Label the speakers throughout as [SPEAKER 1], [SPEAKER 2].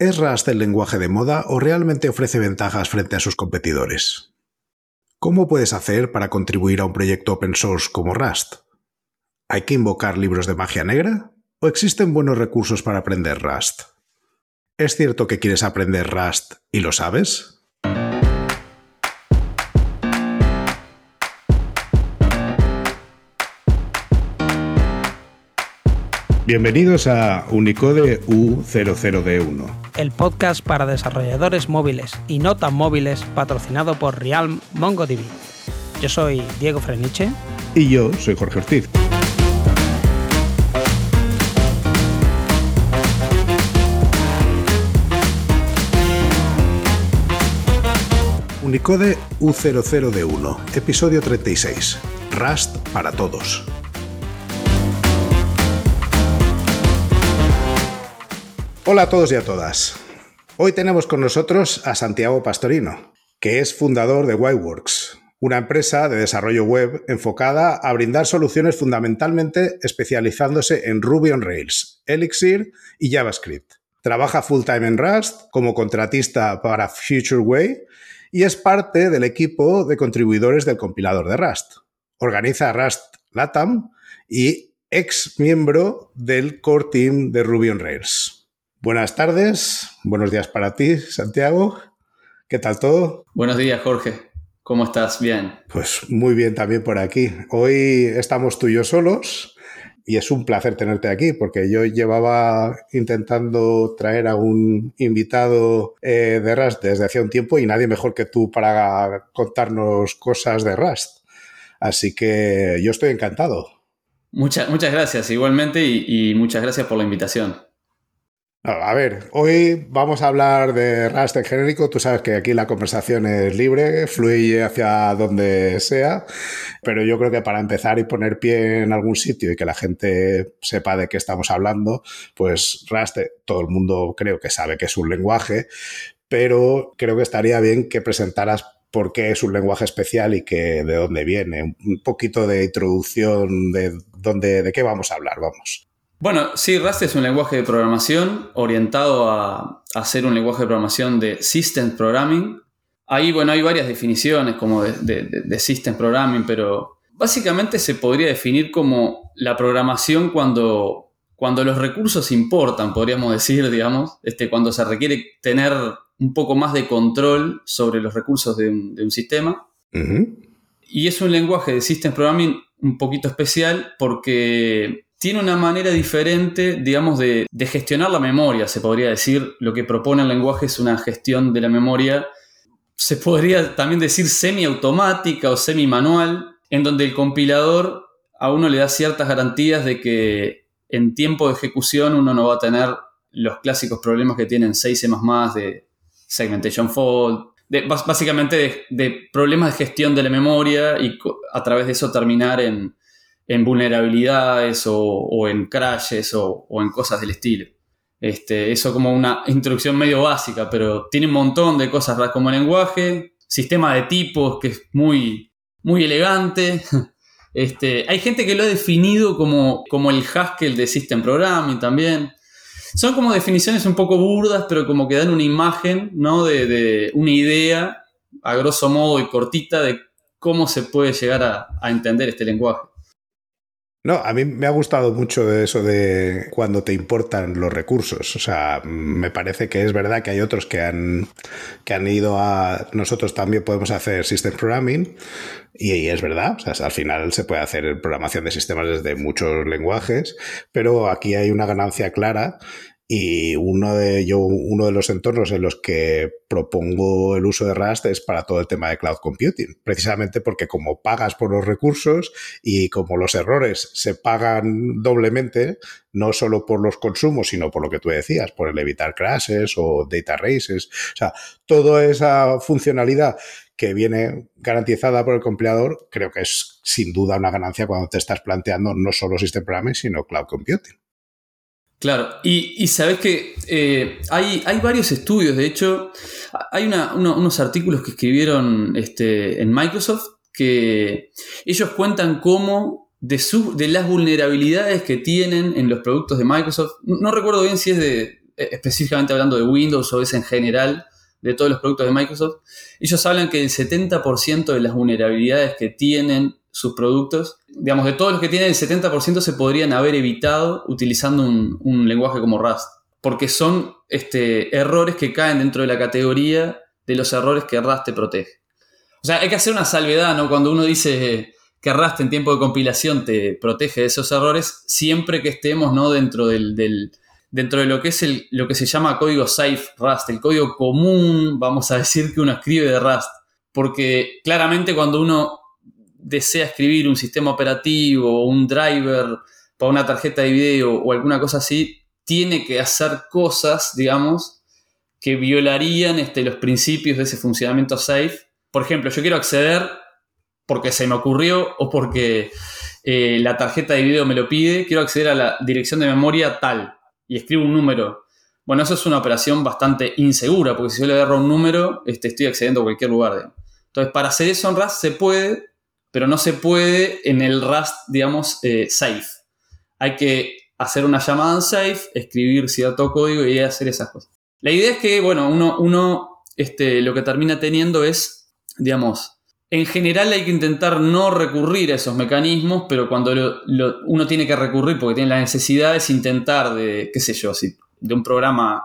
[SPEAKER 1] ¿Es Rust el lenguaje de moda o realmente ofrece ventajas frente a sus competidores? ¿Cómo puedes hacer para contribuir a un proyecto open source como Rust? ¿Hay que invocar libros de magia negra? ¿O existen buenos recursos para aprender Rust? ¿Es cierto que quieres aprender Rust y lo sabes? Bienvenidos a Unicode U00D1.
[SPEAKER 2] El podcast para desarrolladores móviles y no tan móviles patrocinado por Realm MongoDB. Yo soy Diego Freniche.
[SPEAKER 1] Y yo soy Jorge Ortiz. Unicode U00D1, episodio 36. Rust para todos. Hola a todos y a todas. Hoy tenemos con nosotros a Santiago Pastorino, que es fundador de Whiteworks, una empresa de desarrollo web enfocada a brindar soluciones fundamentalmente especializándose en Ruby on Rails, Elixir y JavaScript. Trabaja full time en Rust como contratista para FutureWay y es parte del equipo de contribuidores del compilador de Rust. Organiza Rust Latam y ex miembro del core team de Ruby on Rails. Buenas tardes, buenos días para ti, Santiago. ¿Qué tal todo?
[SPEAKER 3] Buenos días, Jorge. ¿Cómo estás? Bien.
[SPEAKER 1] Pues muy bien también por aquí. Hoy estamos tú y yo solos y es un placer tenerte aquí porque yo llevaba intentando traer a un invitado eh, de Rust desde hace un tiempo y nadie mejor que tú para contarnos cosas de Rust. Así que yo estoy encantado.
[SPEAKER 3] Muchas gracias igualmente y muchas gracias por la invitación.
[SPEAKER 1] A ver, hoy vamos a hablar de Rust en genérico. Tú sabes que aquí la conversación es libre, fluye hacia donde sea, pero yo creo que para empezar y poner pie en algún sitio y que la gente sepa de qué estamos hablando, pues Rust, todo el mundo creo que sabe que es un lenguaje, pero creo que estaría bien que presentaras por qué es un lenguaje especial y que de dónde viene, un poquito de introducción de dónde, de qué vamos a hablar, vamos.
[SPEAKER 3] Bueno, sí, Rust es un lenguaje de programación orientado a, hacer ser un lenguaje de programación de Systems Programming. Ahí, bueno, hay varias definiciones como de, de, Systems Programming, pero básicamente se podría definir como la programación cuando, cuando los recursos importan, podríamos decir, digamos, este, cuando se requiere tener un poco más de control sobre los recursos de un, sistema. Y es un lenguaje de Systems Programming un poquito especial porque tiene una manera diferente, digamos, de, gestionar la memoria, se podría decir. Lo que propone el lenguaje es una gestión de la memoria, se podría también decir semiautomática o semi-manual, en donde el compilador a uno le da ciertas garantías de que en tiempo de ejecución uno no va a tener los clásicos problemas que tienen 6 más de segmentation fault, básicamente de, de, problemas de gestión de la memoria y a través de eso terminar en, en vulnerabilidades o, en crashes o, en cosas del estilo. Este, eso como una introducción medio básica, pero tiene un montón de cosas como lenguaje, sistema de tipos que es muy, muy elegante. Este, hay gente que lo ha definido como, como el Haskell de System Programming también. Son como definiciones un poco burdas, pero como que dan una imagen, ¿no? De, una idea, a grosso modo y cortita, de cómo se puede llegar a entender este lenguaje.
[SPEAKER 1] No, a mí me ha gustado mucho eso de cuando te importan los recursos. O sea, me parece que es verdad que hay otros que han, que han ido a... Nosotros también podemos hacer System Programming y, es verdad. O sea, al final se puede hacer programación de sistemas desde muchos lenguajes, pero aquí hay una ganancia clara y uno de, yo, uno de los entornos en los que propongo el uso de Rust es para todo el tema de cloud computing, precisamente porque como pagas por los recursos y como los errores se pagan doblemente, no solo por los consumos, sino por lo que tú decías, por el evitar crashes o data races, o sea, toda esa funcionalidad que viene garantizada por el compilador, creo que es sin duda una ganancia cuando te estás planteando no solo System Programming, sino Cloud Computing.
[SPEAKER 3] Claro, y, sabes que eh, hay, hay, varios estudios, de hecho, hay unos artículos que escribieron este, en Microsoft que ellos cuentan cómo de, las vulnerabilidades que tienen en los productos de Microsoft, no, recuerdo bien si es de, eh, específicamente hablando de Windows o es en general, de todos los productos de Microsoft, ellos hablan que el 70% de las vulnerabilidades que tienen sus productos, digamos, de todos los que tienen, el 70% se podrían haber evitado utilizando un, lenguaje como Rust, porque son este, errores que caen dentro de la categoría de los errores que Rust te protege. O sea, hay que hacer una salvedad, ¿no? Cuando uno dice que Rust en tiempo de compilación te protege de esos errores, siempre que estemos, ¿no? Dentro del dentro de lo que es el, lo que se llama código safe Rust, el código común, vamos a decir, que uno escribe de Rust. Porque claramente cuando uno desea escribir un sistema operativo o un driver para una tarjeta de video o alguna cosa así, tiene que hacer cosas, digamos, que violarían este, los principios de ese funcionamiento safe. Por ejemplo, yo quiero acceder porque se me ocurrió o porque eh, la tarjeta de video me lo pide, quiero acceder a la dirección de memoria tal y escribo un número. Bueno, eso es una operación bastante insegura, porque si yo le agarro un número, este, estoy accediendo a cualquier lugar. Entonces, para hacer eso en Rust se puede, pero no se puede en el Rust, digamos, eh, safe. Hay que hacer una llamada safe, escribir cierto código y hacer esas cosas. La idea es que, bueno, uno, uno este, lo que termina teniendo es, digamos, en general hay que intentar no recurrir a esos mecanismos, pero cuando uno tiene que recurrir porque tiene la necesidad es intentar de, qué sé yo, de un programa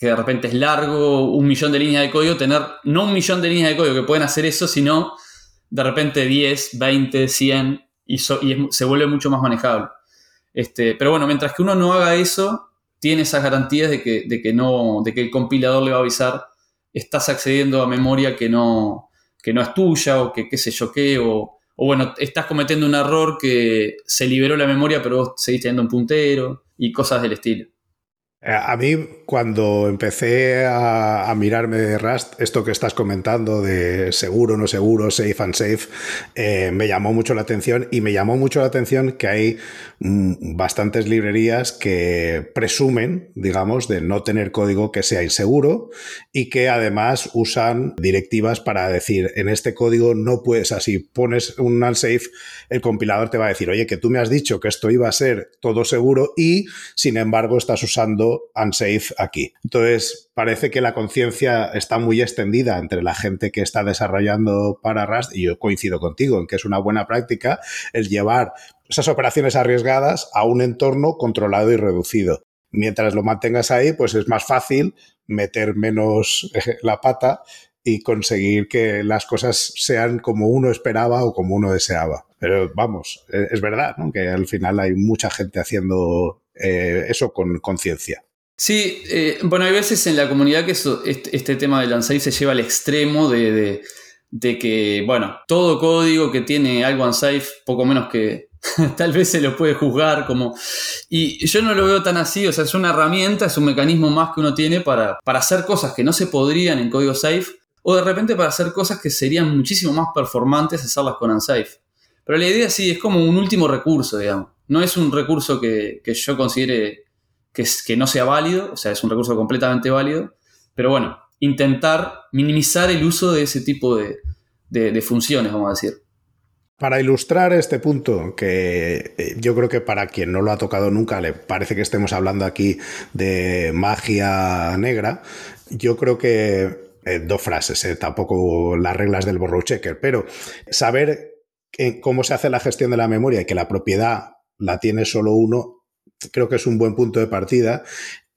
[SPEAKER 3] que de repente es largo, un millón de líneas de código, tener no un millón de líneas de código que pueden hacer eso, sino de repente 10, 20, 100 y, se vuelve mucho más manejable. Este, pero bueno, mientras que uno no haga eso, tiene esas garantías de que, de que, no, de que el compilador le va a avisar, estás accediendo a memoria que no, que no es tuya o que qué sé yo o, o bueno, estás cometiendo un error que se liberó la memoria pero vos seguís teniendo un puntero y cosas del estilo.
[SPEAKER 1] Eh, a mí, cuando empecé a, mirarme de Rust, esto que estás comentando de seguro, no seguro, safe and safe, eh, me llamó mucho la atención y me llamó mucho la atención que hay mm, bastantes librerías que presumen, digamos, de no tener código que sea inseguro y que además usan directivas para decir, en este código no puedes, así pones un unsafe, el compilador te va a decir, oye, que tú me has dicho que esto iba a ser todo seguro y, sin embargo, estás usando unsafe aquí. Entonces, parece que la conciencia está muy extendida entre la gente que está desarrollando para Rust, y yo coincido contigo en que es una buena práctica el llevar esas operaciones arriesgadas a un entorno controlado y reducido. Mientras lo mantengas ahí, pues es más fácil meter menos eh, la pata y conseguir que las cosas sean como uno esperaba o como uno deseaba. Pero vamos, e, es verdad que al final hay mucha gente haciendo eh, eso con conciencia.
[SPEAKER 3] Sí, eh, bueno, hay veces en la comunidad que este, tema del unsafe se lleva al extremo de, que, bueno, todo código que tiene algo unsafe, poco menos que tal vez se lo puede juzgar como... Y yo no lo veo tan así, o sea, es una herramienta, es un mecanismo más que uno tiene para, para hacer cosas que no se podrían en código safe, o de repente para hacer cosas que serían muchísimo más performantes hacerlas con unsafe. Pero la idea sí es como un último recurso, digamos. No es un recurso que, yo considere que, que no sea válido, o sea, es un recurso completamente válido, pero bueno, intentar minimizar el uso de ese tipo de, de, funciones, vamos a decir.
[SPEAKER 1] Para ilustrar este punto, que eh, yo creo que para quien no lo ha tocado nunca le parece que estemos hablando aquí de magia negra, yo creo que eh, dos frases, eh, tampoco las reglas del borrow checker, pero saber cómo se hace la gestión de la memoria y que la propiedad la tiene solo uno, creo que es un buen punto de partida.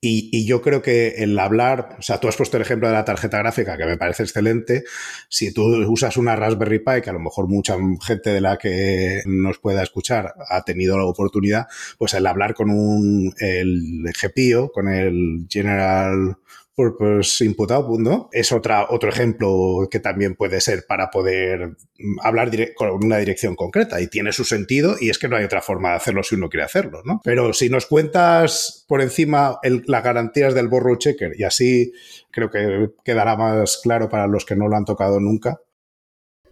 [SPEAKER 1] Y, yo creo que el hablar, o sea, tú has puesto el ejemplo de la tarjeta gráfica, que me parece excelente. Si tú usas una Raspberry Pi, que a lo mejor mucha gente de la que nos pueda escuchar ha tenido la oportunidad, pues el hablar con un, el GPIO, con el General Purpose Input Output. Es otra, otro ejemplo que también puede ser para poder mm, hablar con una dirección concreta y tiene su sentido y es que no hay otra forma de hacerlo si uno quiere hacerlo, ¿no? Pero si nos cuentas por encima las garantías del borrow checker y así creo que quedará más claro para los que no lo han tocado nunca.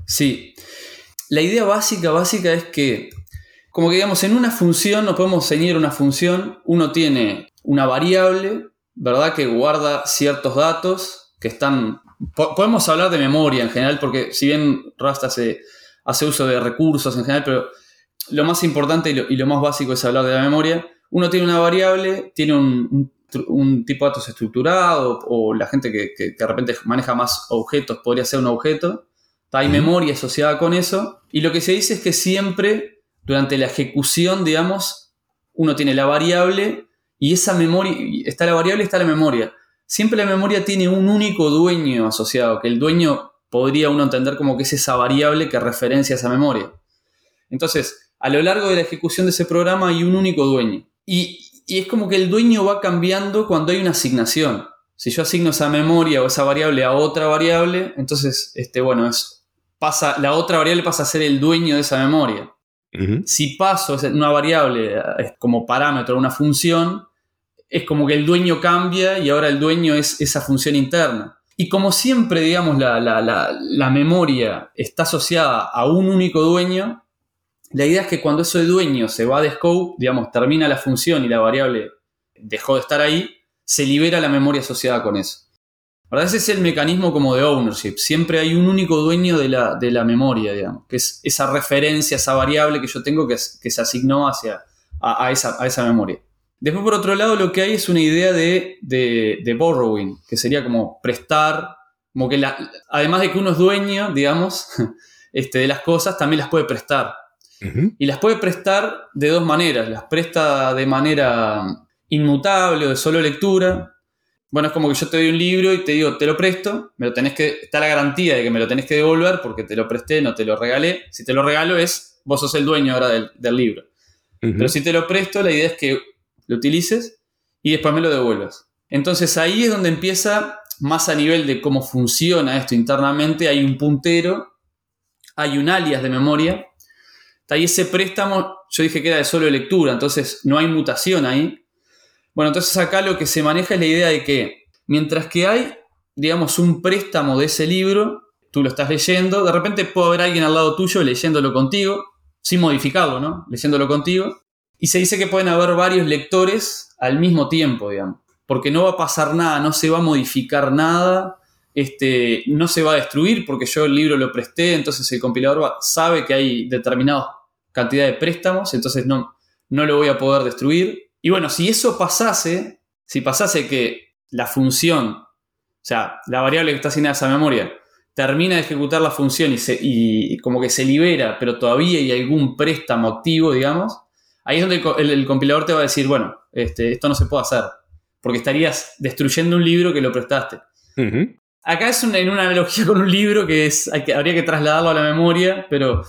[SPEAKER 3] Sí. La idea básica, básica es que, como que digamos, en una función, no podemos ceñir una función, uno tiene una variable ¿verdad? Que guarda ciertos datos que están... podemos hablar de memoria en general, porque si bien Rust hace, hace uso de recursos en general, pero lo más importante y lo, más básico es hablar de la memoria. Uno tiene una variable, tiene un, un tipo de datos estructurado o la gente que, de repente maneja más objetos podría ser un objeto. Hay memoria asociada con eso. Y lo que se dice es que siempre durante la ejecución, digamos, uno tiene la variable y esa memoria, está la variable y está la memoria. Siempre la memoria tiene un único dueño asociado, que el dueño podría uno entender como que es esa variable que referencia a esa memoria. Entonces, a lo largo de la ejecución de ese programa hay un único dueño. Y, es como que el dueño va cambiando cuando hay una asignación. Si yo asigno esa memoria o esa variable a otra variable, entonces, este, bueno, es, pasa, la otra variable pasa a ser el dueño de esa memoria. Si paso una variable como parámetro a una función, es como que el dueño cambia y ahora el dueño es esa función interna. Y como siempre, digamos, la, la memoria está asociada a un único dueño, la idea es que cuando ese dueño se va de scope, digamos, termina la función y la variable dejó de estar ahí, se libera la memoria asociada con eso. ¿Verdad? Ese es el mecanismo como de ownership. Siempre hay un único dueño de la, de la memoria, digamos, que es esa referencia, esa variable que yo tengo que, que se asignó hacia a, esa, a, esa, memoria. Después, por otro lado, lo que hay es una idea de, de, borrowing, que sería como prestar, como que la, además de que uno es dueño, digamos, este, de las cosas, también las puede prestar. Y las puede prestar de dos maneras. Las presta de manera inmutable o de solo lectura. Bueno, es como que yo te doy un libro y te digo, te lo presto, me lo tenés que, está la garantía de que me lo tenés que devolver porque te lo presté, no te lo regalé. Si te lo regalo es, vos sos el dueño ahora del, libro. Pero si te lo presto, la idea es que utilices y después me lo devuelvas. Entonces ahí es donde empieza, más a nivel de cómo funciona esto internamente, hay un puntero, hay un alias de memoria ahí ese préstamo, yo dije que era de solo lectura, entonces no hay mutación ahí. Bueno, entonces acá lo que se maneja es la idea de que mientras que hay, digamos, un préstamo de ese libro, tú lo estás leyendo, de repente puede haber alguien al lado tuyo leyéndolo contigo, sin modificarlo, ¿no? Leyéndolo contigo. Y se dice que pueden haber varios lectores al mismo tiempo, digamos. Porque no va a pasar nada, no se va a modificar nada, este, no se va a destruir porque yo el libro lo presté, entonces el compilador sabe que hay determinados cantidad de préstamos, entonces no, no lo voy a poder destruir. Y bueno, si eso pasase, si pasase que la función, o sea, la variable que está asignada a esa memoria, termina de ejecutar la función y, se, y como que se libera, pero todavía hay algún préstamo activo, digamos, ahí es donde el, compilador te va a decir, bueno, este, esto no se puede hacer, porque estarías destruyendo un libro que lo prestaste. Acá es en una analogía con un libro que, es, que habría que trasladarlo a la memoria, pero...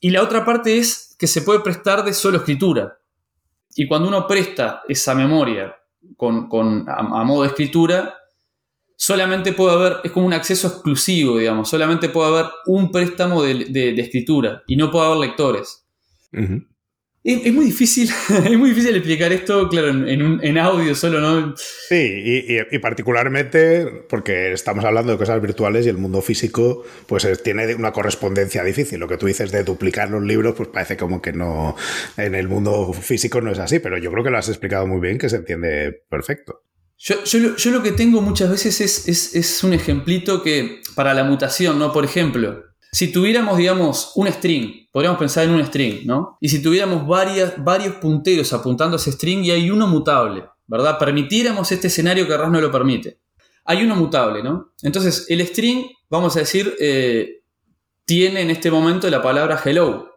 [SPEAKER 3] Y la otra parte es que se puede prestar de solo escritura. Y cuando uno presta esa memoria con, a, modo de escritura, solamente puede haber, es como un acceso exclusivo, digamos, solamente puede haber un préstamo de, escritura y no puede haber lectores. Es, muy difícil, es muy difícil explicar esto, claro, en, audio solo, ¿no?
[SPEAKER 1] Sí, y, particularmente porque estamos hablando de cosas virtuales y el mundo físico, pues tiene una correspondencia difícil. Lo que tú dices de duplicar los libros, pues parece como que no, en el mundo físico no es así, pero yo creo que lo has explicado muy bien, que se entiende perfecto.
[SPEAKER 3] Yo, yo, lo que tengo muchas veces es, es, es un ejemplito que, para la mutación, ¿no? Por ejemplo, si tuviéramos, digamos, un string, podríamos pensar en un string, ¿no? Y si tuviéramos varios punteros apuntando a ese string y hay uno mutable, ¿verdad? Permitiéramos este escenario que RAS no lo permite. Hay uno mutable, ¿no? Entonces, el string, vamos a decir, eh, tiene en este momento la palabra hello.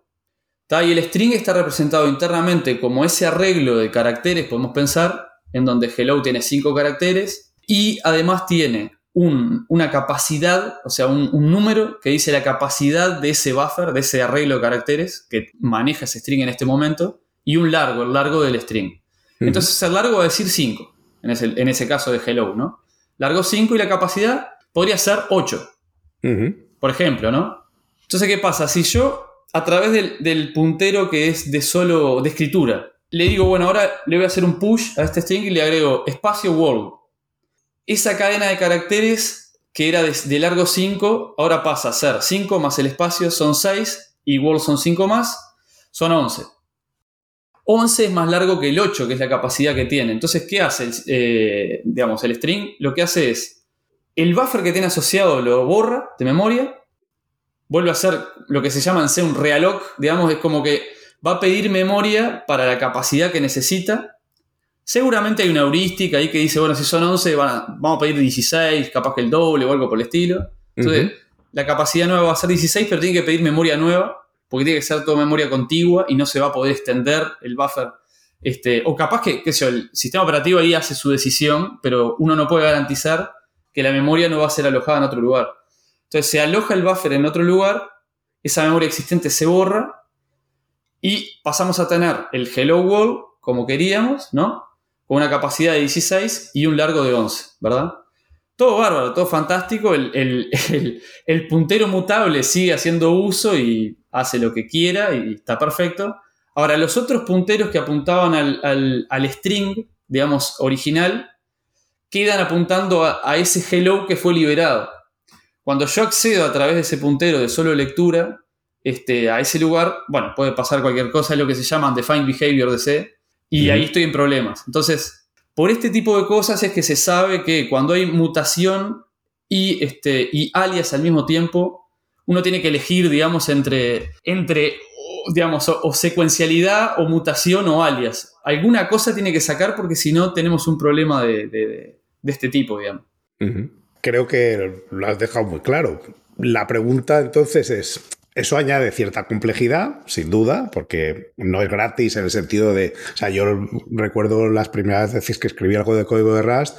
[SPEAKER 3] Y el string está representado internamente como ese arreglo de caracteres, podemos pensar, en donde hello tiene cinco caracteres y además tiene una capacidad, o sea, un, número que dice la capacidad de ese buffer, de ese arreglo de caracteres que maneja ese string en este momento, y un largo, el largo del string. Entonces el largo va a decir 5, en ese, en ese caso de hello, ¿no? Largo 5 y la capacidad podría ser 8, por ejemplo, ¿no? Entonces, ¿qué pasa? Si yo, a través del, del puntero que es de solo, de escritura, le digo, bueno, ahora le voy a hacer un push a este string y le agrego espacio world esa cadena de caracteres que era de, largo 5, ahora pasa a ser 5 más el espacio son 6 y world son 5 más, son 11. 11 es más largo que el 8, que es la capacidad que tiene. Entonces, ¿qué hace? Eh, digamos, el string lo que hace es, el buffer que tiene asociado lo borra de memoria, vuelve a hacer lo que se llama en un realloc, digamos, es como que va a pedir memoria para la capacidad que necesita Seguramente hay una heurística ahí que dice, bueno, si son 11, vamos a pedir 16, capaz que el doble o algo por el estilo. Entonces, la capacidad nueva va a ser 16, pero tiene que pedir memoria nueva, porque tiene que ser toda memoria contigua y no se va a poder extender el buffer. Este, o capaz que, qué sé yo, el sistema operativo ahí hace su decisión, pero uno no puede garantizar que la memoria no va a ser alojada en otro lugar. Entonces, se aloja el buffer en otro lugar, esa memoria existente se borra y pasamos a tener el hello world como queríamos, ¿no? Con una capacidad de 16 y un largo de 11, ¿verdad? Todo bárbaro, todo fantástico. El, puntero mutable sigue haciendo uso y hace lo que quiera y está perfecto. Ahora, los otros punteros que apuntaban al, string, digamos, original, quedan apuntando a, ese hello que fue liberado. Cuando yo accedo a través de ese puntero de solo lectura este, a ese lugar, bueno, puede pasar cualquier cosa, es lo que se llama Defined Behavior de C, y ahí estoy en problemas. Entonces, por este tipo de cosas es que se sabe que cuando hay mutación y, este, y alias al mismo tiempo, uno tiene que elegir, digamos, entre, entre digamos, o, secuencialidad o mutación o alias. Alguna cosa tiene que sacar porque si no tenemos un problema de, este tipo, digamos.
[SPEAKER 1] Creo que lo has dejado muy claro. La pregunta entonces es, eso añade cierta complejidad, sin duda, porque no es gratis en el sentido de, o sea, yo recuerdo las primeras veces que escribí algo de código de Rust,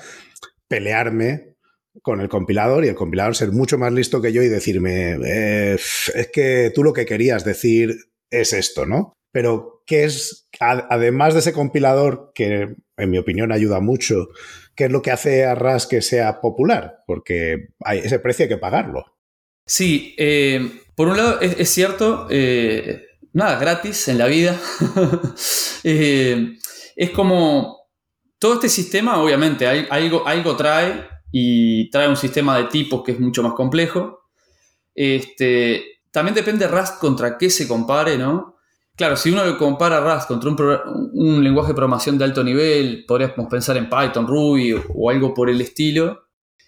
[SPEAKER 1] pelearme con el compilador y el compilador ser mucho más listo que yo y decirme, eh, es que tú lo que querías decir es esto, ¿no? Pero, ¿qué es, además de ese compilador, que en mi opinión ayuda mucho, qué es lo que hace a Rust que sea popular? Porque hay, ese precio hay que pagarlo.
[SPEAKER 3] Sí, eh, por un lado, es, cierto, eh, nada, gratis en la vida. Eh, es como todo este sistema, obviamente, algo, algo trae y trae un sistema de tipos que es mucho más complejo. Este, también depende Rust contra qué se compare, ¿no? Claro, si uno compara Rust contra un, lenguaje de programación de alto nivel, podríamos pensar en Python, Ruby o, algo por el estilo,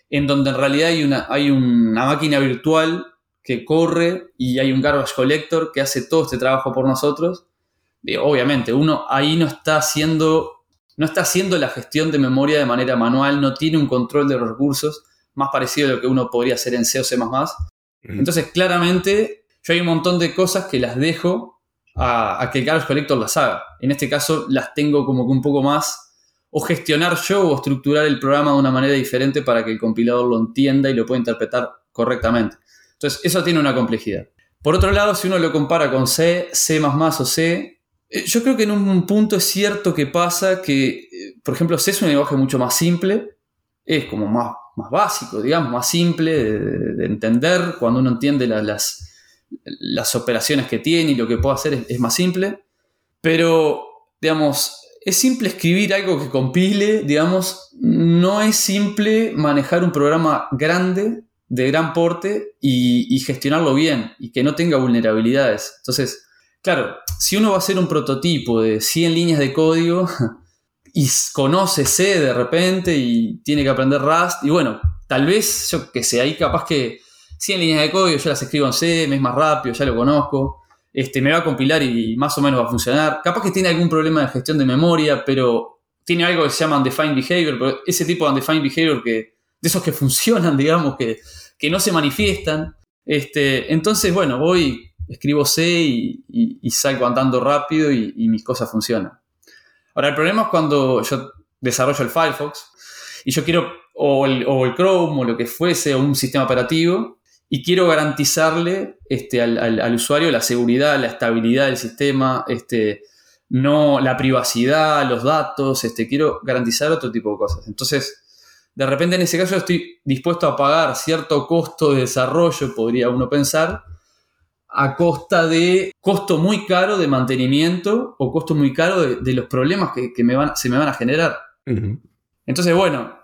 [SPEAKER 3] en donde en realidad hay una, hay una máquina virtual que corre y hay un garbage collector que hace todo este trabajo por nosotros. obviamente, uno ahí no está haciendo, no está haciendo la gestión de memoria de manera manual, no tiene un control de los recursos más parecido a lo que uno podría hacer en C o C++. Entonces, claramente, yo hay un montón de cosas que las dejo a, a, que el garbage collector las haga. En este caso, las tengo como que un poco más o gestionar yo o estructurar el programa de una manera diferente para que el compilador lo entienda y lo pueda interpretar correctamente. Entonces, eso tiene una complejidad. Por otro lado, si uno lo compara con C, C o C, eh, yo creo que en un punto es cierto que pasa que, eh, por ejemplo, C es un lenguaje mucho más simple, es como más, más básico, digamos, más simple de, entender, cuando uno entiende las, las operaciones que tiene y lo que puede hacer es, más simple, pero, digamos, es simple escribir algo que compile, digamos, no es simple manejar un programa grande de gran porte y, gestionarlo bien y que no tenga vulnerabilidades. Entonces, claro, si uno va a hacer un prototipo de 100 líneas de código y conoce C de repente y tiene que aprender Rust, y bueno, tal vez, yo que sé, ahí capaz que 100 líneas de código yo las escribo en C, me es más rápido, ya lo conozco, este, me va a compilar y más o menos va a funcionar. Capaz que tiene algún problema de gestión de memoria, pero tiene algo que se llama undefined behavior, pero ese tipo de undefined behavior que, de esos que funcionan, digamos, que que no se manifiestan. Este, entonces, bueno, voy, escribo C y, salgo andando rápido y, mis cosas funcionan. Ahora, el problema es cuando yo desarrollo el Firefox y yo quiero, o el, Chrome o lo que fuese, o un sistema operativo, y quiero garantizarle este, al, usuario la seguridad, la estabilidad del sistema, este, no la privacidad, los datos, este, quiero garantizar otro tipo de cosas. Entonces, de repente en ese caso estoy dispuesto a pagar cierto costo de desarrollo, podría uno pensar, a costa de costo muy caro de mantenimiento o costo muy caro de, los problemas que, me van, se me van a generar. Entonces, bueno,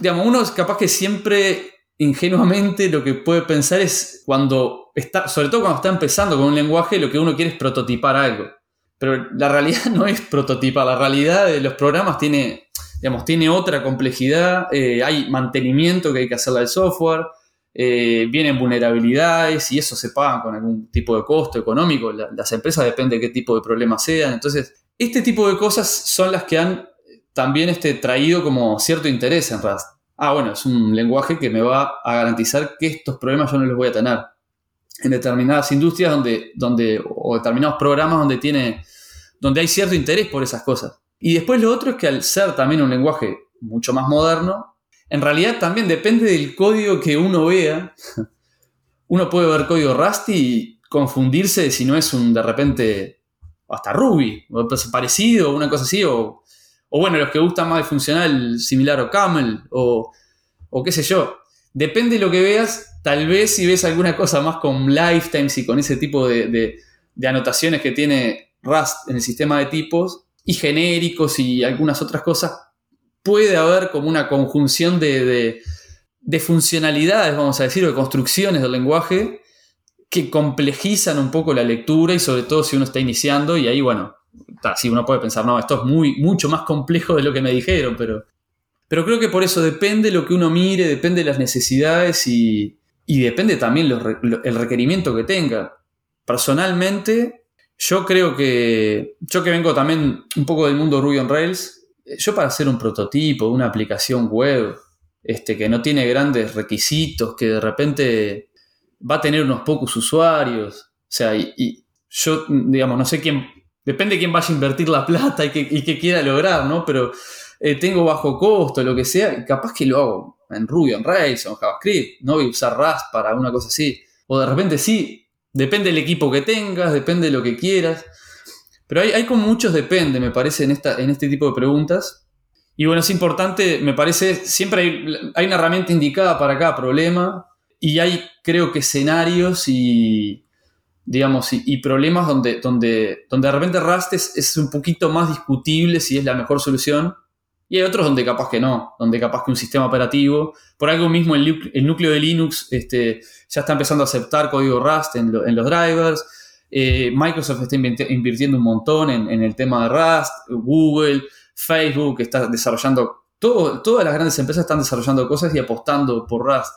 [SPEAKER 3] digamos, uno es capaz que siempre ingenuamente lo que puede pensar es cuando está, sobre todo cuando está empezando con un lenguaje, lo que uno quiere es prototipar algo. Pero la realidad no es prototipar, la realidad de los programas tiene digamos, tiene otra complejidad, eh, hay mantenimiento que hay que hacerle al software, eh, vienen vulnerabilidades y eso se paga con algún tipo de costo económico, las empresas depende de qué tipo de problemas sean, entonces este tipo de cosas son las que han también este, traído como cierto interés en Rust. Ah, bueno, es un lenguaje que me va a garantizar que estos problemas yo no los voy a tener. En determinadas industrias donde, donde, o determinados programas donde, tiene, donde hay cierto interés por esas cosas. Y después lo otro es que al ser también un lenguaje mucho más moderno, en realidad también depende del código que uno vea. Uno puede ver código Rust y confundirse si no es un de repente hasta Ruby, o parecido, o una cosa así, o, o bueno, los que gustan más de funcional, similar o Camel, o, o qué sé yo. Depende de lo que veas, tal vez si ves alguna cosa más con lifetimes y con ese tipo de, anotaciones que tiene Rust en el sistema de tipos, y genéricos y algunas otras cosas, puede haber como una conjunción de, de, funcionalidades, vamos a decir, o de construcciones del lenguaje que complejizan un poco la lectura y sobre todo si uno está iniciando y ahí, bueno, si uno puede pensar, no, esto es muy, mucho más complejo de lo que me dijeron, pero, pero creo que por eso depende lo que uno mire, depende de las necesidades y, depende también el requerimiento que tenga. Personalmente, yo creo que, yo que vengo también un poco del mundo Ruby on Rails, yo para hacer un prototipo, una aplicación web, este, que no tiene grandes requisitos, que de repente va a tener unos pocos usuarios. O sea, y, yo, digamos, no sé quién, depende de quién vaya a invertir la plata y qué, quiera lograr, ¿no? Pero eh, tengo bajo costo, lo que sea, y capaz que lo hago en Ruby, en Rails o en JavaScript, no voy a usar Rust para una cosa así. O de repente sí, depende del equipo que tengas, depende de lo que quieras. Pero hay, hay como muchos depende, me parece, en, esta, en este tipo de preguntas. Y bueno, es importante, me parece, siempre hay, hay una herramienta indicada para cada problema y hay, creo que, escenarios y, digamos, y, problemas donde, donde, donde de repente Rust es, un poquito más discutible si es la mejor solución. Y hay otros donde capaz que no, donde capaz que un sistema operativo, por algo mismo el, núcleo de Linux este, ya está empezando a aceptar código Rust en, los drivers. Eh, Microsoft está invirtiendo un montón en, el tema de Rust, Google, Facebook está desarrollando, todo, todas las grandes empresas están desarrollando cosas y apostando por Rust.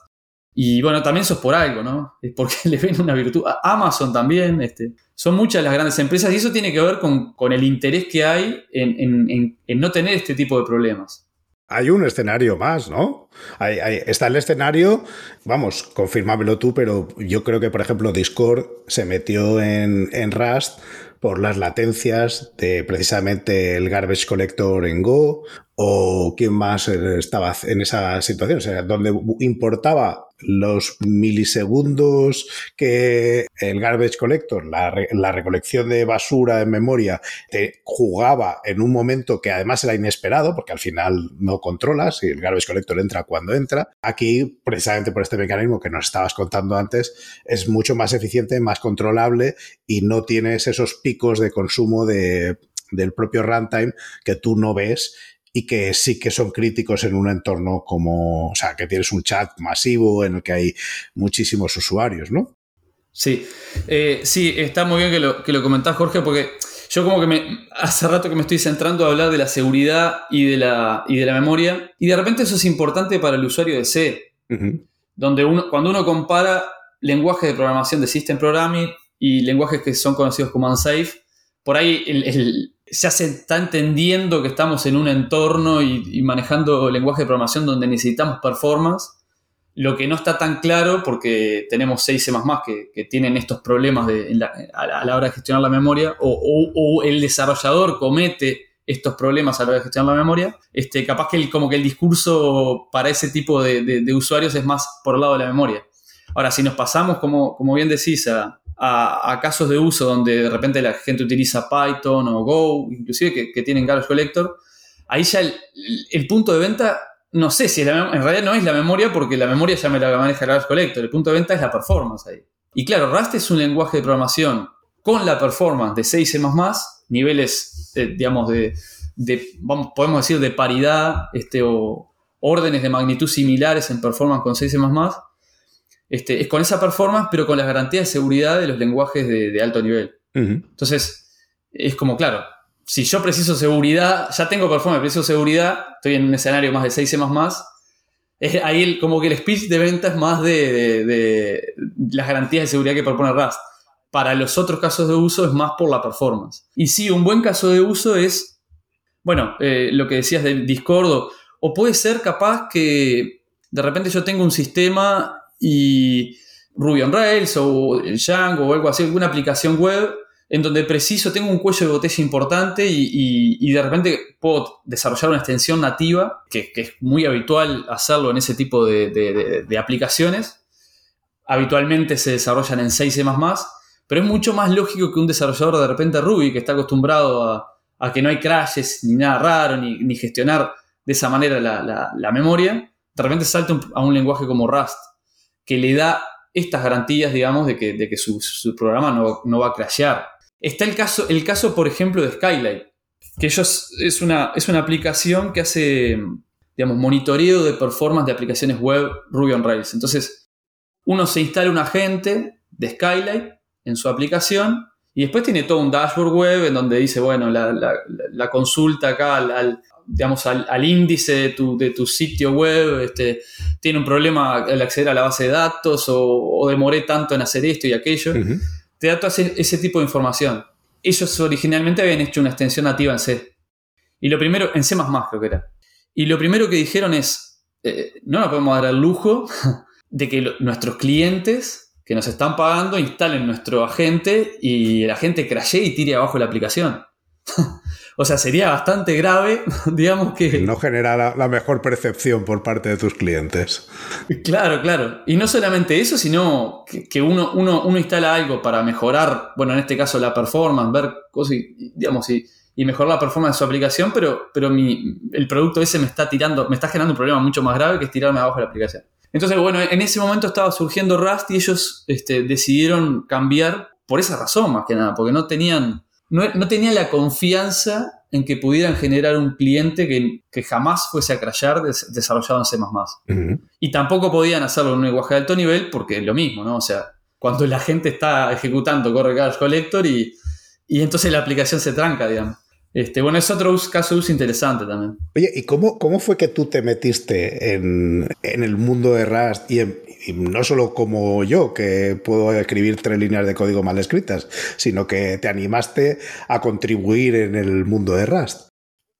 [SPEAKER 3] Y bueno, también eso es por algo, ¿no? Es porque le ven una virtud. Amazon también, este, son muchas las grandes empresas y eso tiene que ver con, el interés que hay en, no tener este tipo de problemas.
[SPEAKER 1] Hay un escenario más, ¿no? está el escenario, vamos, confirmámelo tú, pero yo creo que, por ejemplo, Discord se metió en, en Rust por las latencias de precisamente el garbage collector en Go o quién más estaba en esa situación, o sea, donde importaba los milisegundos que el garbage collector, la, recolección de basura en memoria, te jugaba en un momento que además era inesperado, porque al final no controlas y el garbage collector entra cuando entra. Aquí, precisamente por este mecanismo que nos estabas contando antes, es mucho más eficiente, más controlable y no tienes esos picos de consumo de, del propio runtime que tú no ves y que sí que son críticos en un entorno como, o sea, que tienes un chat masivo en el que hay muchísimos usuarios, ¿no?
[SPEAKER 3] Sí, eh, sí, está muy bien que lo, que lo comentás, Jorge, porque yo como que me, hace rato que me estoy centrando a hablar de la seguridad y de la, y de la memoria, y de repente eso es importante para el usuario de C, donde uno, cuando uno compara lenguajes de programación de System Programming y lenguajes que son conocidos como unsafe, por ahí el, se está entendiendo que estamos en un entorno y, manejando lenguaje de programación donde necesitamos performance. Lo que no está tan claro, porque tenemos 6 C que, que tienen estos problemas a, la, hora de gestionar la memoria, o, el desarrollador comete estos problemas a la hora de gestionar la memoria, este, capaz que el, como que el discurso para ese tipo de, usuarios es más por el lado de la memoria. Ahora, si nos pasamos, como, como bien decís, a, a, casos de uso donde de repente la gente utiliza Python o Go, inclusive que, tienen garbage collector, ahí ya el, punto de venta, no sé si en realidad no es la memoria porque la memoria ya me la maneja garbage collector, el punto de venta es la performance ahí. Y claro, Rust es un lenguaje de programación con la performance de 6 C++, niveles, eh, digamos, de, podemos decir, de paridad este, o órdenes de magnitud similares en performance con 6 C++, este, es con esa performance, pero con las garantías de seguridad de los lenguajes de, alto nivel. Entonces, es como, claro, si yo preciso seguridad, ya tengo performance, preciso seguridad, estoy en un escenario más de 6 C++, es ahí como que el speech de venta es más de, las garantías de seguridad que propone Rust. Para los otros casos de uso es más por la performance. Y sí, un buen caso de uso es bueno, eh, lo que decías del Discord, o, puede ser capaz que de repente yo tengo un sistema y Ruby on Rails o Django o algo así, alguna aplicación web en donde preciso, tengo un cuello de botella importante y, de repente puedo desarrollar una extensión nativa, que, es muy habitual hacerlo en ese tipo de, aplicaciones. Habitualmente se desarrollan en 6 C++, pero es mucho más lógico que un desarrollador de repente Ruby, que está acostumbrado a, que no hay crashes ni nada raro, ni, gestionar de esa manera la, memoria, de repente salte a un lenguaje como Rust, que le da estas garantías, digamos, de que, su, programa no, no va a crashear Está el caso, el caso, por ejemplo, de Skylight, que ellos es una, es una aplicación que hace, digamos, monitoreo de performance de aplicaciones web Ruby on Rails. Entonces, uno se instala un agente de Skylight en su aplicación y después tiene todo un dashboard web en donde dice, bueno, la, consulta acá al, digamos, al, índice de tu, de tu, sitio web, este, tiene un problema al acceder a la base de datos o, demoré tanto en hacer esto y aquello te da todo ese, tipo de información. Ellos originalmente habían hecho una extensión nativa en C. Y lo primero, en C creo que era. Y lo primero que dijeron es, eh, no nos podemos dar el lujo de que nuestros clientes que nos están pagando instalen nuestro agente y el agente crashee y tire abajo la aplicación. O sea, sería bastante grave, digamos que...
[SPEAKER 1] No genera la, mejor percepción por parte de tus clientes.
[SPEAKER 3] Claro, claro. Y no solamente eso, sino que, uno, uno, uno, instala algo para mejorar, bueno, en este caso la performance, ver cosas, y, digamos, y, mejorar la performance de su aplicación, pero, pero mi, el producto ese me está tirando, me está generando un problema mucho más grave que es tirarme abajo de la aplicación. Entonces, bueno, en ese momento estaba surgiendo Rust y ellos este, decidieron cambiar por esa razón, más que nada, porque no tenían no, tenía la confianza en que pudieran generar un cliente que, jamás fuese a crashear desarrollado en C++. Y tampoco podían hacerlo en un lenguaje de alto nivel porque es lo mismo, ¿no? O sea, cuando la gente está ejecutando, corre Garbage Collector y, y entonces la aplicación se tranca, digamos. Este, bueno, es otro caso de uso interesante también.
[SPEAKER 1] Oye, ¿y cómo, cómo fue que tú te metiste en, el mundo de Rust y, no solo como yo, que puedo escribir tres líneas de código mal escritas, sino que te animaste a contribuir en el mundo de Rust?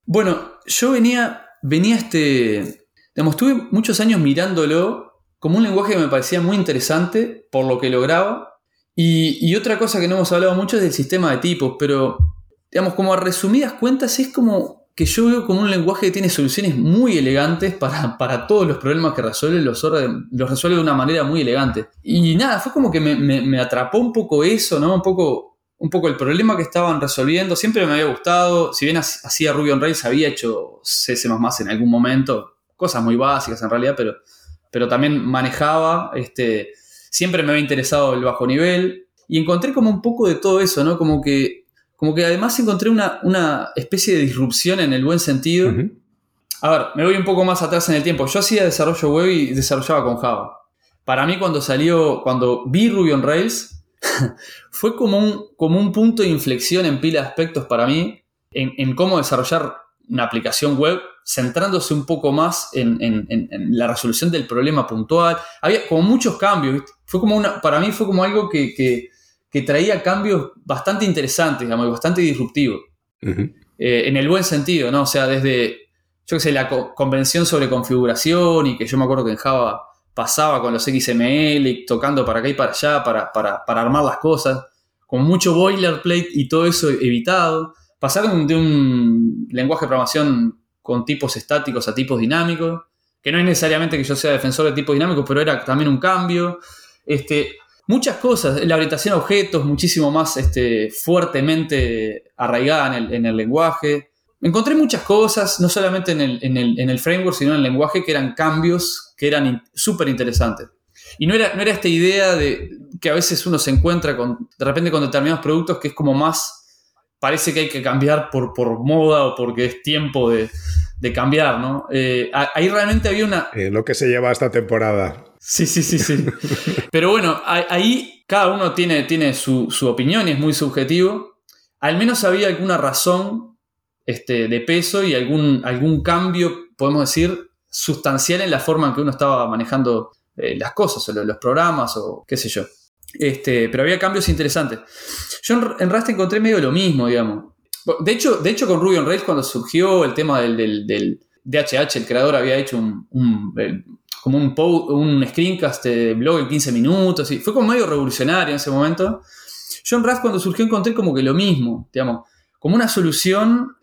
[SPEAKER 3] Bueno, yo venía, venía este, digamos, muchos años mirándolo como un lenguaje que me parecía muy interesante por lo que lograba. Y, y otra cosa que no hemos hablado mucho es del sistema de tipos, pero digamos, como a resumidas cuentas, es como que yo veo como un lenguaje que tiene soluciones muy elegantes para, todos los problemas que resuelve, los, los, resuelve de una manera muy elegante. Y nada, fue como que me, atrapó un poco eso, ¿no? Un poco, un poco el problema que estaban resolviendo. Siempre me había gustado, si bien hacía Ruby on Rails, había hecho C++ en algún momento, cosas muy básicas en realidad, pero, pero también manejaba, este, siempre me había interesado el bajo nivel. Y encontré como un poco de todo eso, ¿no? Como que como que además encontré una, especie de disrupción en el buen sentido. A ver, me voy un poco más atrás en el tiempo. Yo hacía desarrollo web y desarrollaba con Java. Para mí cuando salió, cuando vi Ruby on Rails, fue como un, como un punto de inflexión en pila de aspectos para mí, en, cómo desarrollar una aplicación web, centrándose un poco más en, la resolución del problema puntual. Había como muchos cambios. Fue como una, para mí fue como algo que que traía cambios bastante interesantes, digamos, bastante disruptivos. Eh, en el buen sentido, ¿no? O sea, desde, yo qué sé, la convención sobre configuración y que yo me acuerdo que en Java pasaba con los XML tocando para acá y para allá para, para, armar las cosas, con mucho boilerplate y todo eso evitado. Pasaron de un lenguaje de programación con tipos estáticos a tipos dinámicos, que no es necesariamente que yo sea defensor de tipos dinámicos, pero era también un cambio. Este, muchas cosas. La orientación a objetos muchísimo más este, fuertemente arraigada en el, lenguaje. Encontré muchas cosas, no solamente en el, framework, sino en el lenguaje, que eran cambios que eran súper interesantes. Y no era, no era esta idea de que a veces uno se encuentra con, de repente con determinados productos que es como más, parece que hay que cambiar por, por moda o porque es tiempo de, cambiar, ¿no? Eh, ahí realmente había una...
[SPEAKER 1] Eh, lo que se lleva esta temporada.
[SPEAKER 3] Sí, sí, sí, sí. Pero bueno, ahí cada uno tiene, tiene su, opinión y es muy subjetivo. Al menos había alguna razón este, de peso y algún, algún cambio, podemos decir, sustancial en la forma en que uno estaba manejando eh, las cosas, o los programas, o qué sé yo. Este, pero había cambios interesantes. Yo en, Rust encontré medio lo mismo, digamos. De hecho, de hecho, con Ruby on Rails, cuando surgió el tema del, del, DHH, el creador había hecho un, como un, un screencast de blog en 15 minutos, y fue como medio revolucionario en ese momento. Yo en cuando surgió encontré como que lo mismo, digamos, como una solución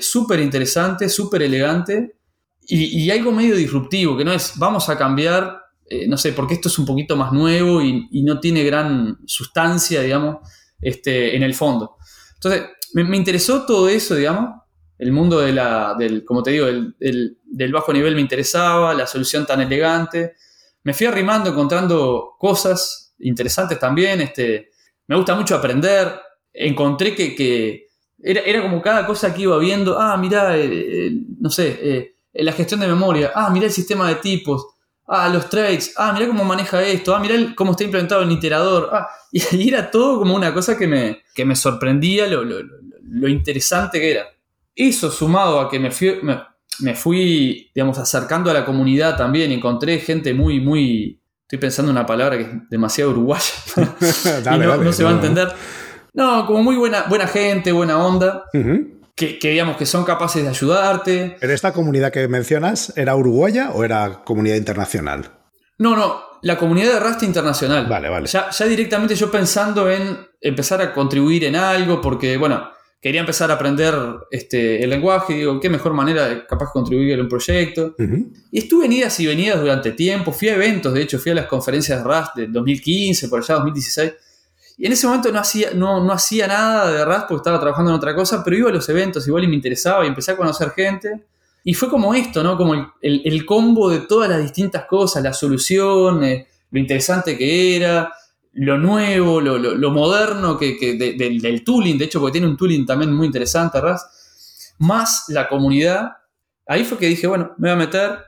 [SPEAKER 3] súper este, interesante, súper elegante y, algo medio disruptivo, que no es vamos a cambiar, eh, no sé, porque esto es un poquito más nuevo y, no tiene gran sustancia, digamos, este, en el fondo. Entonces, me, interesó todo eso, digamos, el mundo de la, del, como te digo, del bajo nivel me interesaba, la solución tan elegante. Me fui arrimando, encontrando cosas interesantes también, este, me gusta mucho aprender. Encontré que, era, como cada cosa que iba viendo, ah, mira, eh, eh, no sé, eh, la gestión de memoria, ah, mira el sistema de tipos, ah, los trades, ah, mira cómo maneja esto, ah, mira cómo está implementado el iterador, ah, y era todo como una cosa que me, me sorprendía lo, interesante que era. Eso sumado a que me fui, me, fui, digamos, acercando a la comunidad también, encontré gente muy, muy, estoy pensando en una palabra que es demasiado uruguaya y no, se va a entender. No, como muy buena, buena gente, buena onda. que, digamos que son capaces de ayudarte.
[SPEAKER 1] ¿En esta comunidad que mencionas era uruguaya o era comunidad internacional?
[SPEAKER 3] No, no, la comunidad de Rust internacional.
[SPEAKER 1] Vale, vale.
[SPEAKER 3] Ya, ya directamente yo pensando en empezar a contribuir en algo, porque, bueno, quería empezar a aprender este, el lenguaje, digo, qué mejor manera de capaz contribuir en un proyecto. Y estuve en idas y venidas durante tiempo, fui a eventos, de hecho fui a las conferencias de Rust de 2015, por allá 2016, y en ese momento no hacía, no, no hacía nada de Rust porque estaba trabajando en otra cosa, pero iba a los eventos igual y me interesaba y empecé a conocer gente. Y fue como esto, ¿no? Como el, combo de todas las distintas cosas, la solución, eh, lo interesante que era, lo nuevo, lo, moderno que, del, tooling, de hecho, porque tiene un tooling también muy interesante, Raz, más la comunidad. Ahí fue que dije, bueno, me voy a meter.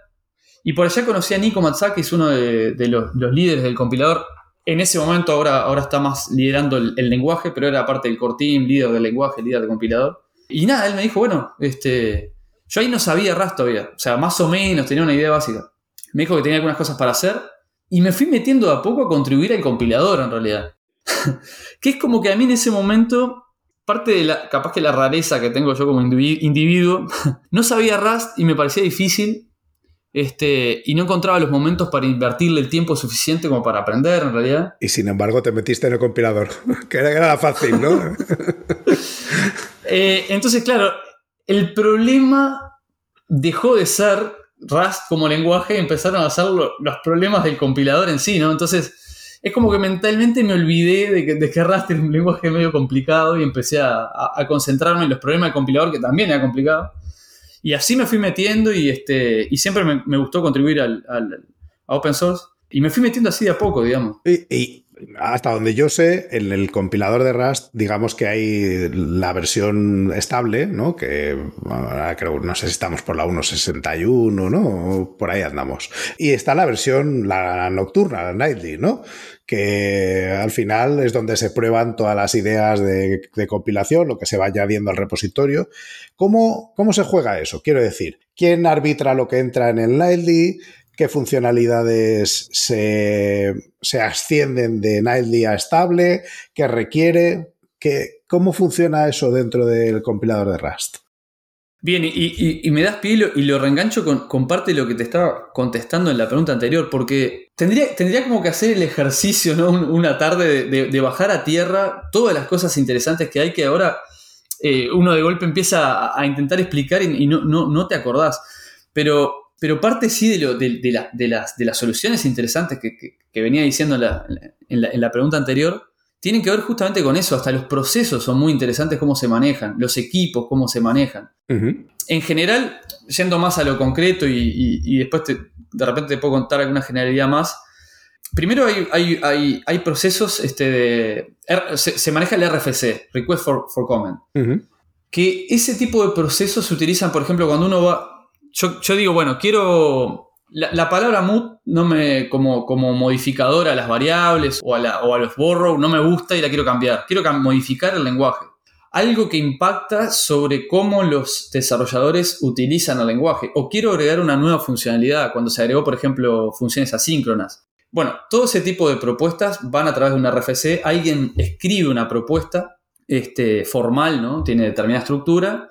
[SPEAKER 3] Y por allá conocí a Nico Matsakis, uno de, los, líderes del compilador. En ese momento ahora, ahora está más liderando el, lenguaje, pero era parte del core team, líder del lenguaje, líder del compilador. Y nada, él me dijo, bueno, este, yo ahí no sabía Rust todavía. O sea, más o menos tenía una idea básica. Me dijo que tenía algunas cosas para hacer y me fui metiendo de a poco a contribuir al compilador en realidad. que es como que a mí en ese momento, parte de la, capaz que la rareza que tengo yo como individuo, no sabía Rust y me parecía difícil. Este, y no encontraba los momentos para invertirle el tiempo suficiente como para aprender en realidad.
[SPEAKER 1] Y sin embargo te metiste en el compilador, que era, fácil, ¿no?
[SPEAKER 3] Eh, entonces, claro, el problema dejó de ser Rust como lenguaje empezaron a ser los problemas del compilador en sí, ¿no? Entonces, es como que mentalmente me olvidé de que, de Rust era un lenguaje medio complicado y empecé a, concentrarme en los problemas del compilador, que también era complicado. Y así me fui metiendo y, este, y siempre me, gustó contribuir al, a open source. Y me fui metiendo así de a poco, digamos.
[SPEAKER 1] y hasta donde yo sé, en el compilador de Rust, digamos que hay la versión estable, ¿no? Que creo, no sé si estamos por la 1.61, ¿no? Por ahí andamos. Y está la versión, la nocturna, la nightly, ¿no? Que al final es donde se prueban todas las ideas de, compilación, lo que se va añadiendo al repositorio. ¿Cómo, ¿Cómo se juega eso? Quiero decir, ¿quién arbitra lo que entra en el nightly? Qué funcionalidades se, ascienden de nightly a estable, qué requiere, cómo funciona eso dentro del compilador de Rust.
[SPEAKER 3] Bien, y, me das pie y lo, reengancho con, parte de lo que te estaba contestando en la pregunta anterior, porque tendría, tendría como que hacer el ejercicio, ¿no? una tarde de, bajar a tierra todas las cosas interesantes que hay que ahora eh, uno de golpe empieza a, intentar explicar y, no, no, te acordás. Pero pero parte sí de, de, las, de las, soluciones interesantes que, venía diciendo en la, pregunta anterior, tienen que ver justamente con eso. Hasta los procesos son muy interesantes, cómo se manejan, los equipos, cómo se manejan. En general, yendo más a lo concreto y, después de repente te puedo contar alguna generalidad más. Primero hay, hay, procesos este, de... Se, maneja el RFC, Request for, Comment. Que ese tipo de procesos se utilizan, por ejemplo, cuando uno va yo, digo, bueno, quiero. La, palabra mood no me, como, como modificador a las variables o a, o a los borrow no me gusta y la quiero cambiar. Quiero modificar el lenguaje. Algo que impacta sobre cómo los desarrolladores utilizan el lenguaje. O quiero agregar una nueva funcionalidad cuando se agregó, por ejemplo, funciones asíncronas. Bueno, todo ese tipo de propuestas van a través de un RFC. Alguien escribe una propuesta este, formal, ¿no? Tiene determinada estructura.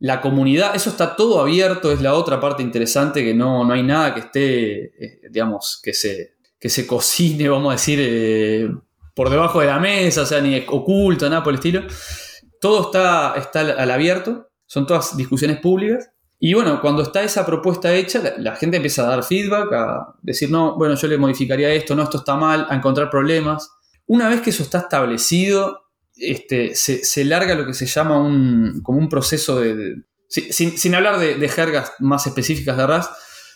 [SPEAKER 3] La comunidad, eso está todo abierto, es la otra parte interesante, que no, no hay nada que esté, eh, digamos, que se, que se cocine, vamos a decir, eh, por debajo de la mesa, o sea, ni oculto, nada por el estilo. Todo está, está al abierto, son todas discusiones públicas. Y bueno, cuando está esa propuesta hecha, la, gente empieza a dar feedback, a decir, no, bueno, yo le modificaría esto, no, esto está mal, a encontrar problemas. Una vez que eso está establecido, este, se, larga lo que se llama un, como un proceso de... sin, hablar de, jergas más específicas de RAS,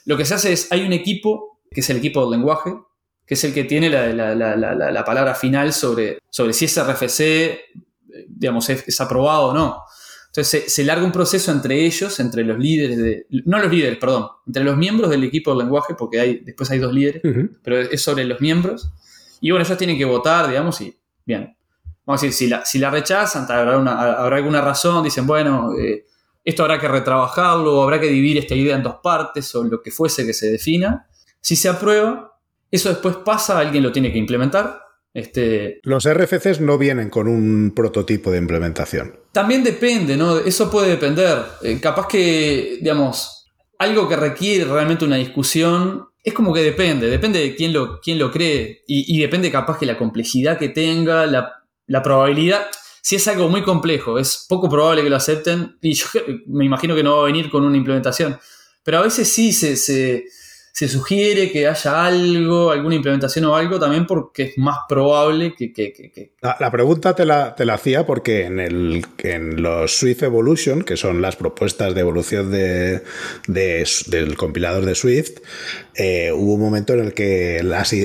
[SPEAKER 3] lo que se hace es, hay un equipo, que es el equipo del lenguaje, que es el que tiene la, palabra final sobre, sobre si ese RFC, digamos, es aprobado o no. Entonces se, larga un proceso entre ellos, entre los líderes de. No los líderes, perdón, entre los miembros del equipo del lenguaje, porque hay, después hay dos líderes, pero es sobre los miembros. Y bueno, ellos tienen que votar, digamos, y bien. Vamos a decir, si la, si la rechazan, habrá, habrá alguna razón, dicen, bueno, eh, esto habrá que retrabajarlo, o habrá que dividir esta idea en dos partes, o lo que fuese que se defina. Si se aprueba, eso después pasa, alguien lo tiene que implementar, este,
[SPEAKER 1] Los RFCs no vienen con un prototipo de implementación.
[SPEAKER 3] También depende, ¿no? Eso puede depender. Eh, capaz que, digamos, algo que requiere realmente una discusión, es como que depende, depende de quién lo, quién lo cree y, depende capaz que la complejidad que tenga, la, probabilidad. Si es algo muy complejo, es poco probable que lo acepten y yo me imagino que no va a venir con una implementación. Pero a veces sí se se sugiere que haya algo, alguna implementación o algo, también porque es más probable que...
[SPEAKER 1] La, pregunta te la, te la, hacía porque en, el, en los Swift Evolution, que son las propuestas de evolución de, del compilador de Swift, eh, hubo un momento en el que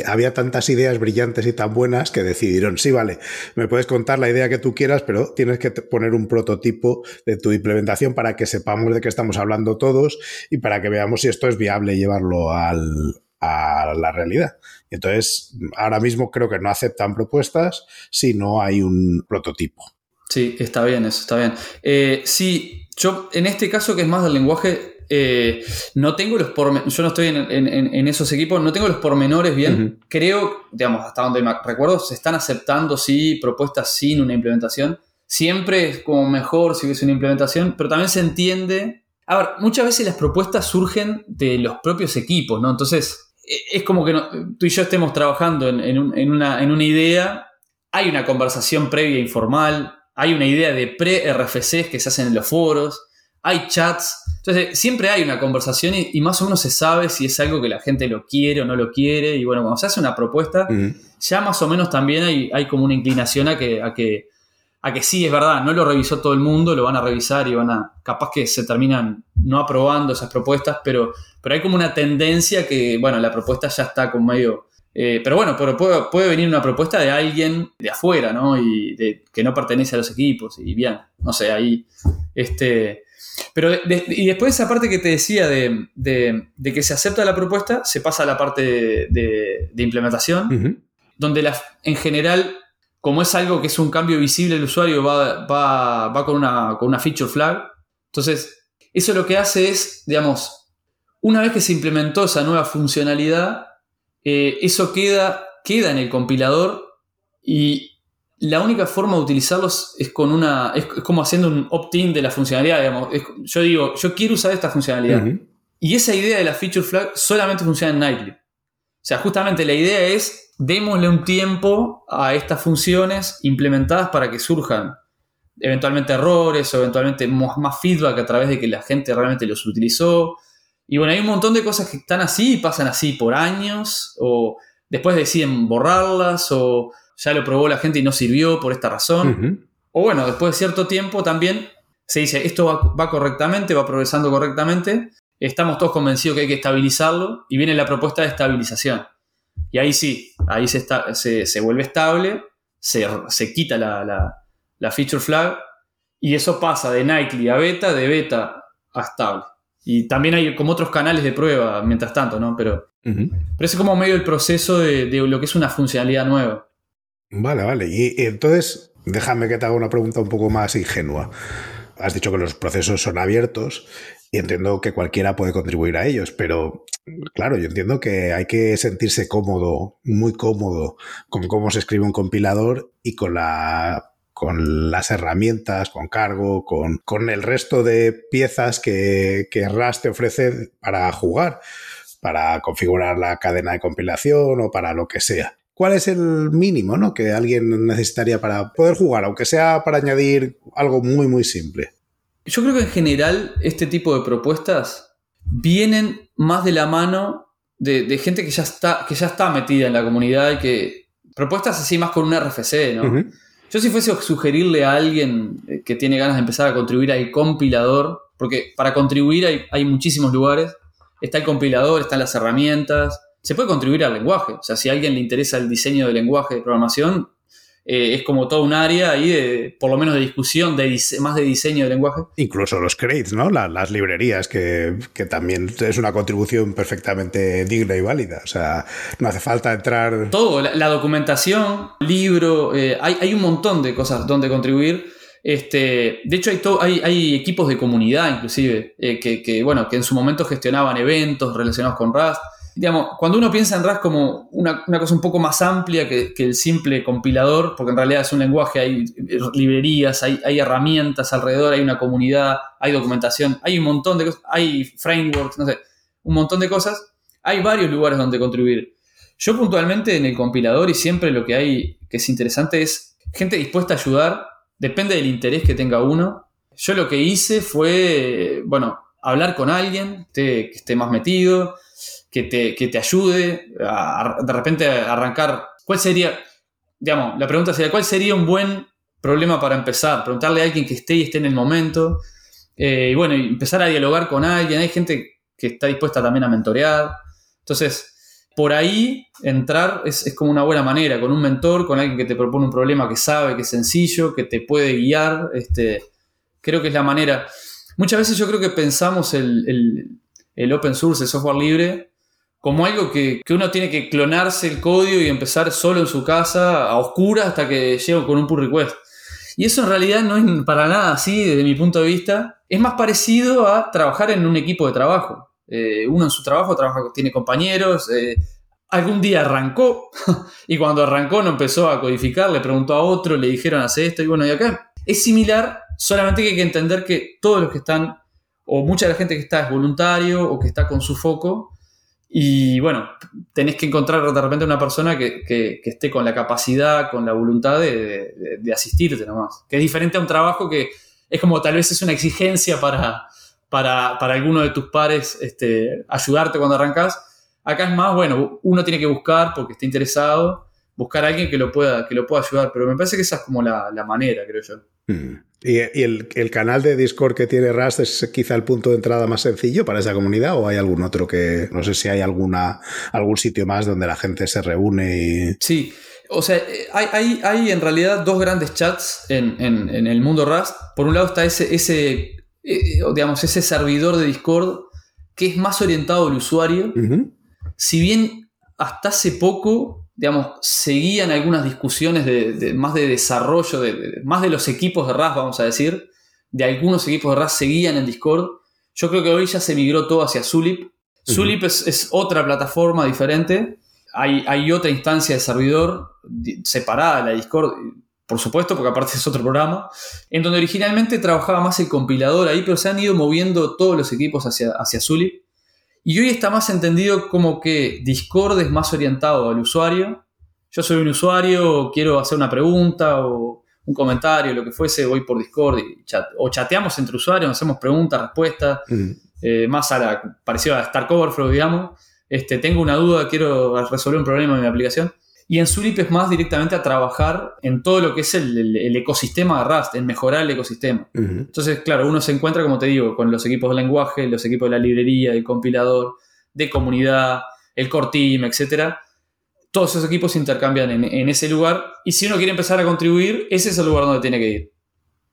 [SPEAKER 1] había tantas ideas brillantes y tan buenas que decidieron, sí, vale, me puedes contar la idea que tú quieras, pero tienes que poner un prototipo de tu implementación para que sepamos de qué estamos hablando todos y para que veamos si esto es viable llevarlo a la realidad. Entonces, ahora mismo creo que no aceptan propuestas si no hay un prototipo.
[SPEAKER 3] Sí, está bien, eso está bien. Eh, sí, yo en este caso que es más del lenguaje, eh, no tengo los pormenores, yo no estoy en, esos equipos, no tengo los pormenores bien. Creo, digamos, hasta donde me recuerdo, se están aceptando, sí, propuestas sin una implementación. Siempre es como mejor si hubiese una implementación, pero también se entiende a ver, muchas veces las propuestas surgen de los propios equipos, ¿no? Entonces, e, es como que tú y yo estemos trabajando en, una, en, una, idea, hay una conversación previa informal, hay una idea de pre-RFCs que se hacen en los foros, hay chats, entonces siempre hay una conversación y, más o menos se sabe si es algo que la gente lo quiere o no lo quiere, y bueno, cuando se hace una propuesta, ya más o menos también hay, hay como una inclinación a que, a que a que sí, es verdad, no lo revisó todo el mundo, lo van a revisar y van a, capaz que se terminan no aprobando esas propuestas, pero, pero hay como una tendencia que, bueno, la propuesta ya está con medio... Eh, pero bueno, pero puede, venir una propuesta de alguien de afuera, ¿no? Y de, que no pertenece a los equipos, y bien, no sé, ahí, este... Pero y después esa parte que te decía de, que se acepta la propuesta, se pasa a la parte de, implementación, donde la, en general como es algo que es un cambio visible, el usuario va, con, una, con una feature flag. Entonces, eso lo que hace es, digamos, una vez que se implementó esa nueva funcionalidad, eh, eso queda, queda en el compilador y la única forma de utilizarlos es con una. es, como haciendo un opt-in de la funcionalidad. Digamos. yo digo, yo quiero usar esta funcionalidad. Y esa idea de la feature flag solamente funciona en Nightly. O sea, justamente la idea es démosle un tiempo a estas funciones implementadas para que surjan eventualmente errores o eventualmente más feedback a través de que la gente realmente los utilizó. Y bueno, hay un montón de cosas que están así y pasan así por años o después deciden borrarlas o ya lo probó la gente y no sirvió por esta razón. O bueno, después de cierto tiempo también se dice, esto va, va, correctamente, va progresando correctamente, estamos todos convencidos que hay que estabilizarlo y viene la propuesta de estabilización. Y ahí sí, ahí se, está, se, vuelve estable, se, quita la, feature flag y eso pasa de nightly a beta, de beta a estable. Y también hay como otros canales de prueba mientras tanto, ¿no? Pero, pero es como medio el proceso de, lo que es una funcionalidad nueva.
[SPEAKER 1] Vale, vale. y entonces, déjame que te haga una pregunta un poco más ingenua. Has dicho que los procesos son abiertos y entiendo que cualquiera puede contribuir a ellos, pero claro, yo entiendo que hay que sentirse cómodo, muy cómodo con cómo se escribe un compilador y con la con las herramientas, con cargo, con, con el resto de piezas que, que Rust te ofrece para jugar, para configurar la cadena de compilación o para lo que sea. ¿Cuál es el mínimo ¿no? que alguien necesitaría para poder jugar, aunque sea para añadir algo muy, muy simple?
[SPEAKER 3] Yo creo que en general este tipo de propuestas vienen más de la mano de, gente que ya, está, que ya está metida en la comunidad y que... Propuestas así más con un RFC, ¿no? Yo si fuese a sugerirle a alguien eh, que tiene ganas de empezar a contribuir al compilador, porque para contribuir hay, hay muchísimos lugares, está el compilador, están las herramientas, se puede contribuir al lenguaje. O sea, si a alguien le interesa el diseño del lenguaje de programación, eh, es como todo un área ahí de, por lo menos de discusión, de más de diseño de lenguaje.
[SPEAKER 1] Incluso los crates, ¿no? las librerías, que, también es una contribución perfectamente digna y válida. O sea, no hace falta entrar...
[SPEAKER 3] Todo, la, documentación, libro, eh, hay, hay, un montón de cosas donde contribuir. Este, de hecho, hay, hay, hay, equipos de comunidad, inclusive, eh, que, que, bueno, que en su momento gestionaban eventos relacionados con Rust digamos, cuando uno piensa en Rust como una, cosa un poco más amplia que, el simple compilador, porque en realidad es un lenguaje, hay librerías, hay, herramientas alrededor, hay una comunidad, hay documentación, hay un montón de cosas, hay frameworks, no sé, un montón de cosas, hay varios lugares donde contribuir. Yo puntualmente en el compilador y siempre lo que hay que es interesante es gente dispuesta a ayudar, depende del interés que tenga uno. Yo lo que hice fue, bueno, hablar con alguien que esté más metido, que te, ayude a, de repente a arrancar. ¿Cuál sería, digamos, la pregunta sería, ¿cuál sería un buen problema para empezar? Preguntarle a alguien que esté y esté en el momento. Eh, y bueno, empezar a dialogar con alguien. Hay gente que está dispuesta también a mentorear. Entonces, por ahí entrar es, como una buena manera, con un mentor, con alguien que te propone un problema que sabe, que es sencillo, que te puede guiar. Este, creo que es la manera. Muchas veces yo creo que pensamos el, el open source, el software libre, como algo que, uno tiene que clonarse el código y empezar solo en su casa, a oscuras, hasta que llego con un pull request. Y eso en realidad no es para nada así desde mi punto de vista. Es más parecido a trabajar en un equipo de trabajo. Eh, uno en su trabajo trabaja, tiene compañeros. Eh, algún día arrancó y cuando arrancó no empezó a codificar, le preguntó a otro, le dijeron hace esto y bueno, y acá es similar, solamente que hay que entender que todos los que están, o mucha de la gente que está es voluntario o que está con su foco, y bueno, tenés que encontrar de repente una persona que, esté con la capacidad, con la voluntad de, asistirte nomás. Que es diferente a un trabajo que es como tal vez es una exigencia para, para, alguno de tus pares este, ayudarte cuando arrancas. Acá es más, bueno, uno tiene que buscar porque está interesado, buscar a alguien que lo pueda, que lo pueda ayudar. Pero me parece que esa es como la, manera, creo yo.
[SPEAKER 1] Mm. ¿Y, el, canal de Discord que tiene Rust es quizá el punto de entrada más sencillo para esa comunidad o hay algún otro que, no sé si hay alguna, algún sitio más donde la gente se reúne y...
[SPEAKER 3] Sí, o sea, hay, hay, en realidad dos grandes chats en, el mundo Rust. Por un lado está ese, ese, eh, digamos, ese servidor de Discord que es más orientado al usuario. Si bien hasta hace poco digamos, seguían algunas discusiones de, más de desarrollo, de, más de los equipos de RAS, vamos a decir, de algunos equipos de RAS seguían en Discord. Yo creo que hoy ya se migró todo hacia Zulip. Zulip es, otra plataforma diferente. Hay, hay, otra instancia de servidor separada de la Discord, por supuesto, porque aparte es otro programa, en donde originalmente trabajaba más el compilador ahí, pero se han ido moviendo todos los equipos hacia, hacia Zulip. Y hoy está más entendido como que Discord es más orientado al usuario. Yo soy un usuario, quiero hacer una pregunta o un comentario, lo que fuese, voy por Discord y o chateamos entre usuarios, hacemos preguntas, respuestas, eh, más a la, parecido a Stark Overflow, digamos. Este, tengo una duda, quiero resolver un problema en mi aplicación. Y en Zulip es más directamente a trabajar en todo lo que es el, ecosistema de Rust, en mejorar el ecosistema. Entonces, claro, uno se encuentra, como te digo, con los equipos de lenguaje, los equipos de la librería, el compilador, de comunidad, el core team, etc. Todos esos equipos se intercambian en, ese lugar. Y si uno quiere empezar a contribuir, ese es el lugar donde tiene que ir.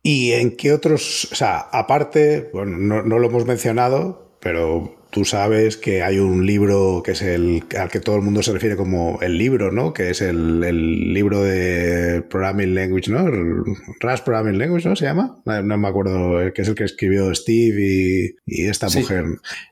[SPEAKER 1] ¿Y en qué otros, o sea, aparte, bueno, no lo hemos mencionado, pero tú sabes que hay un libro que es el al que todo el mundo se refiere como el libro, ¿no? Que es el, libro de Programming Language, ¿no? Rust Programming Language, ¿no? Se llama. No, me acuerdo, eh, que es el que escribió Steve y, esta mujer.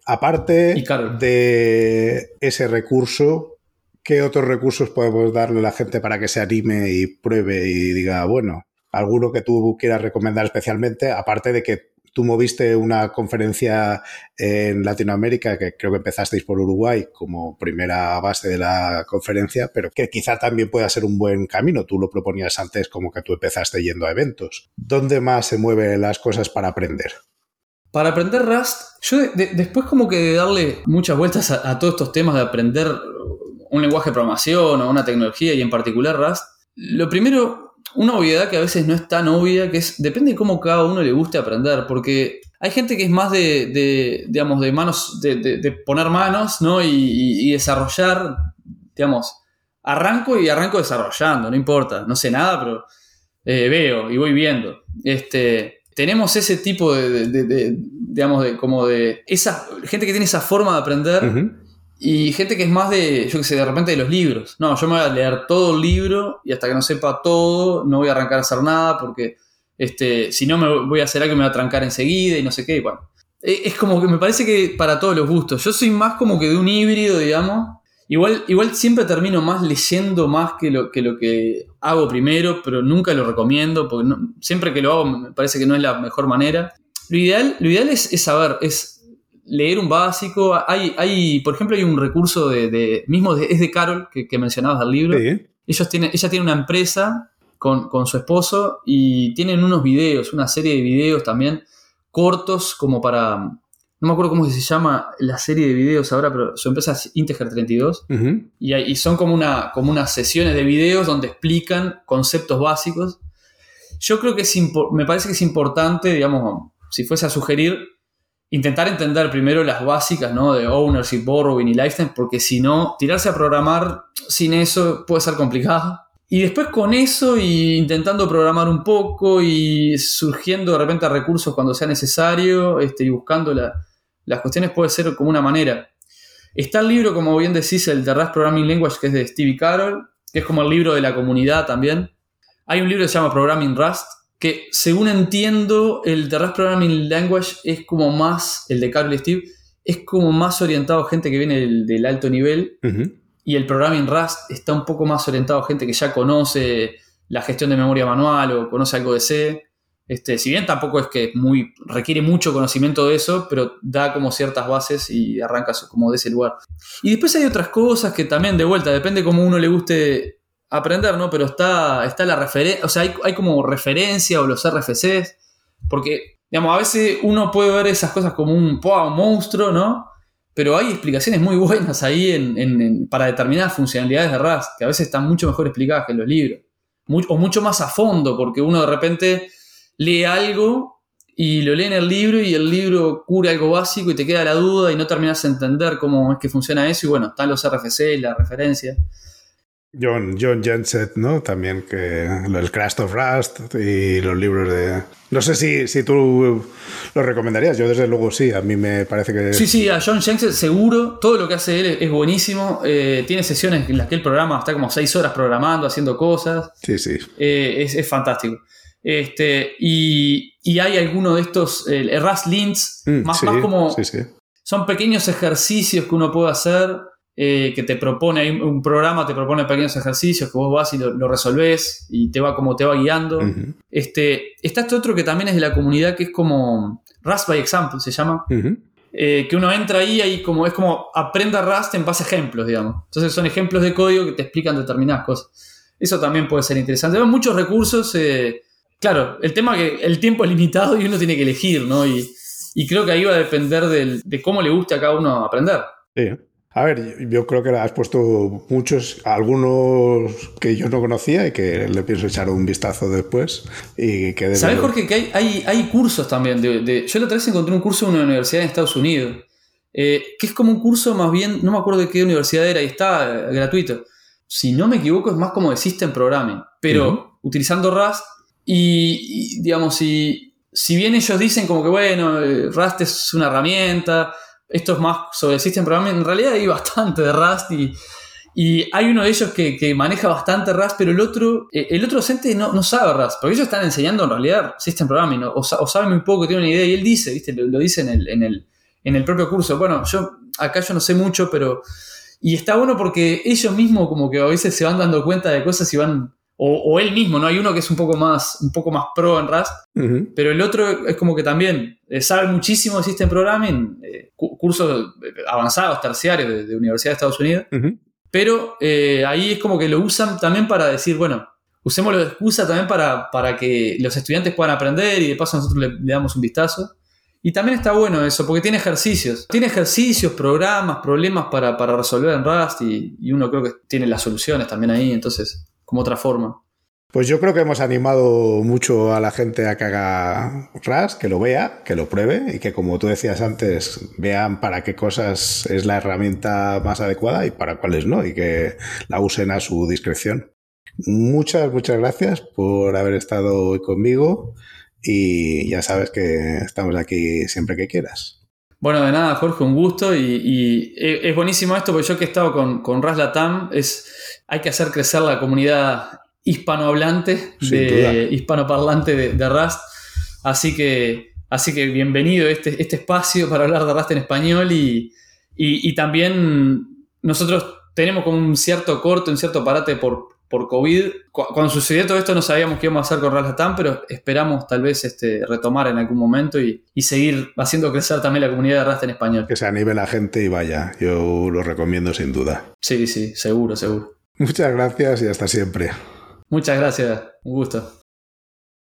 [SPEAKER 1] Aparte de ese recurso, ¿qué otros recursos podemos darle a la gente para que se anime y pruebe y diga, bueno, alguno que tú quieras recomendar especialmente, aparte de que tú moviste una conferencia en Latinoamérica, que creo que empezasteis por Uruguay como primera base de la conferencia, pero que quizá también pueda ser un buen camino. Tú lo proponías antes como que tú empezaste yendo a eventos. ¿Dónde más se mueven las cosas para aprender?
[SPEAKER 3] Para aprender Rust, yo después como que de darle muchas vueltas a, todos estos temas de aprender un lenguaje de programación o una tecnología y en particular Rust, lo primero, una obviedad que a veces no es tan obvia, que es, depende de cómo cada uno le guste aprender, porque hay gente que es más de, digamos, de manos, de, poner manos, ¿no? Y, desarrollar, digamos, arranco y arranco desarrollando, no importa, no sé nada, pero eh, veo y voy viendo. Este, tenemos ese tipo de, digamos, de como de esa gente que tiene esa forma de aprender y gente que es más de, yo qué sé, de repente de los libros. No, yo me voy a leer todo el libro y hasta que no sepa todo no voy a arrancar a hacer nada porque este, si no me voy a hacer algo que me va a trancar enseguida y no sé qué. bueno, e, es como que me parece que para todos los gustos. Yo soy más como que de un híbrido, digamos, Igual, igual siempre termino más leyendo más que lo, que lo que hago primero, pero nunca lo recomiendo, porque siempre que lo hago me parece que no es la mejor manera. Lo ideal, lo ideal es, saber, es leer un básico. Hay, hay, por ejemplo, hay un recurso de, mismo es de Carol, que, mencionabas del libro. Ellos tienen, ella tiene una empresa con, con, su esposo y tienen unos videos, una serie de videos también cortos como para no me acuerdo cómo se llama la serie de videos ahora, pero su empresa es Integer 32. y, son como, una, como unas sesiones de videos donde explican conceptos básicos. Yo creo que es me parece que es importante, digamos, si fuese a sugerir, intentar entender primero las básicas, ¿no? De ownership, borrowing y lifetime, porque si no, tirarse a programar sin eso puede ser complicado. Y después con eso y intentando programar un poco y surgiendo de repente recursos cuando sea necesario este, y buscando la, las cuestiones puede ser como una manera. Está el libro, como bien decís, el The Rust Programming Language, que es de Stevie Carroll, que es como el libro de la comunidad también. Hay un libro que se llama Programming Rust, que según entiendo, el The Rust Programming Language es como más, el de Carroll y Steve, es como más orientado a gente que viene del, alto nivel. Y el Programming Rust está un poco más orientado a gente que ya conoce la gestión de memoria manual o conoce algo de C. Este, si bien tampoco es que muy, requiere mucho conocimiento de eso, pero da como ciertas bases y arrancas como de ese lugar. Y después hay otras cosas que también de vuelta, depende cómo uno le guste aprender, ¿no? Pero está, está la referencia, o sea, hay, como referencia o los RFCs, porque, digamos, a veces uno puede ver esas cosas como un, un monstruo, ¿no? Pero hay explicaciones muy buenas ahí para determinadas funcionalidades de RAS, que a veces están mucho mejor explicadas que en los libros. o mucho más a fondo, porque uno de repente lee algo y lo lee en el libro y el libro cura algo básico y te queda la duda y no terminas de entender cómo es que funciona eso y bueno, están los RFC y la referencia.
[SPEAKER 1] John, John Jenset, ¿no? También que el Crash of Rust y los libros de... No sé si, si tú lo recomendarías, yo desde luego sí, a mí me parece que...
[SPEAKER 3] Sí, sí, a John Jensen seguro, todo lo que hace él es buenísimo, eh, tiene sesiones en las que el programa está como seis horas programando, haciendo cosas.
[SPEAKER 1] Sí, sí.
[SPEAKER 3] Eh, es, es fantástico. Este, y, hay algunos de estos, el Rust Lints, mm, más, como. Son pequeños ejercicios que uno puede hacer, eh, que te propone, un programa te propone pequeños ejercicios que vos vas y lo, resolvés y te va como te va guiando. este, está este otro que también es de la comunidad que es como Rust by Example, se llama. Eh, que uno entra ahí y como, es como aprenda Rust en base a ejemplos, digamos. Entonces son ejemplos de código que te explican determinadas cosas. Eso también puede ser interesante. Hay muchos recursos. Eh, Claro, el tema es que el tiempo es limitado y uno tiene que elegir, ¿no? Y, creo que ahí va a depender de cómo le guste a cada uno aprender.
[SPEAKER 1] Sí. A ver, yo creo que has puesto muchos, algunos que yo no conocía y que le pienso echar un vistazo después. Y que
[SPEAKER 3] ¿Sabes, Jorge, que hay, hay, cursos también? De, yo la otra vez encontré un curso en una universidad en Estados Unidos, eh, que es como un curso más bien, no me acuerdo de qué universidad era, y está gratuito. Si no me equivoco, es más como de System Programming, pero utilizando Rust y, digamos, si, si bien ellos dicen como que, bueno, eh, Rust es una herramienta, esto es más sobre System Programming, en realidad hay bastante de Rust y, hay uno de ellos que, maneja bastante Rust, pero el otro, eh, el otro docente no, sabe Rust, porque ellos están enseñando en realidad System Programming, o, o saben muy poco, tienen una idea, y él dice, ¿viste? Lo, dice en el, en, el, en el propio curso. Bueno, yo acá yo no sé mucho, pero... Y está bueno porque ellos mismos como que a veces se van dando cuenta de cosas y van o, él mismo, ¿no? Hay uno que es un poco más, un poco más pro en Rust, pero el otro es como que también eh, sabe muchísimo de System Programming, eh, cursos avanzados, terciarios de, Universidad de Estados Unidos, pero eh, ahí es como que lo usan también para decir, bueno, usémoslo de excusa también para, para que los estudiantes puedan aprender y de paso nosotros le, damos un vistazo. Y también está bueno eso, porque tiene ejercicios. Tiene ejercicios, programas, problemas para, resolver en Rust y, y, uno creo que tiene las soluciones también ahí. Entonces, como otra forma.
[SPEAKER 1] Pues yo creo que hemos animado mucho a la gente a que haga RAS, que lo vea, que lo pruebe y que como tú decías antes, vean para qué cosas es la herramienta más adecuada y para cuáles no, y que la usen a su discreción. Muchas, muchas gracias por haber estado hoy conmigo y ya sabes que estamos aquí siempre que quieras.
[SPEAKER 3] Bueno, de nada, Jorge, un gusto y, es buenísimo esto porque yo que he estado con, con RAS Latam es hay que hacer crecer la comunidad hispanohablante, de, hispanoparlante de, de, Rust. Así que, así que bienvenido a este, este espacio para hablar de Rust en español y, también nosotros tenemos como un cierto corto, un cierto parate por, por COVID. Cuando sucedió todo esto no sabíamos qué íbamos a hacer con Rust pero esperamos tal vez este, retomar en algún momento y, y, seguir haciendo crecer también la comunidad de Rust en español.
[SPEAKER 1] Que se anime la gente y vaya, yo lo recomiendo sin duda.
[SPEAKER 3] Sí, sí, seguro, seguro.
[SPEAKER 1] Muchas gracias y hasta siempre.
[SPEAKER 3] Muchas gracias, un gusto.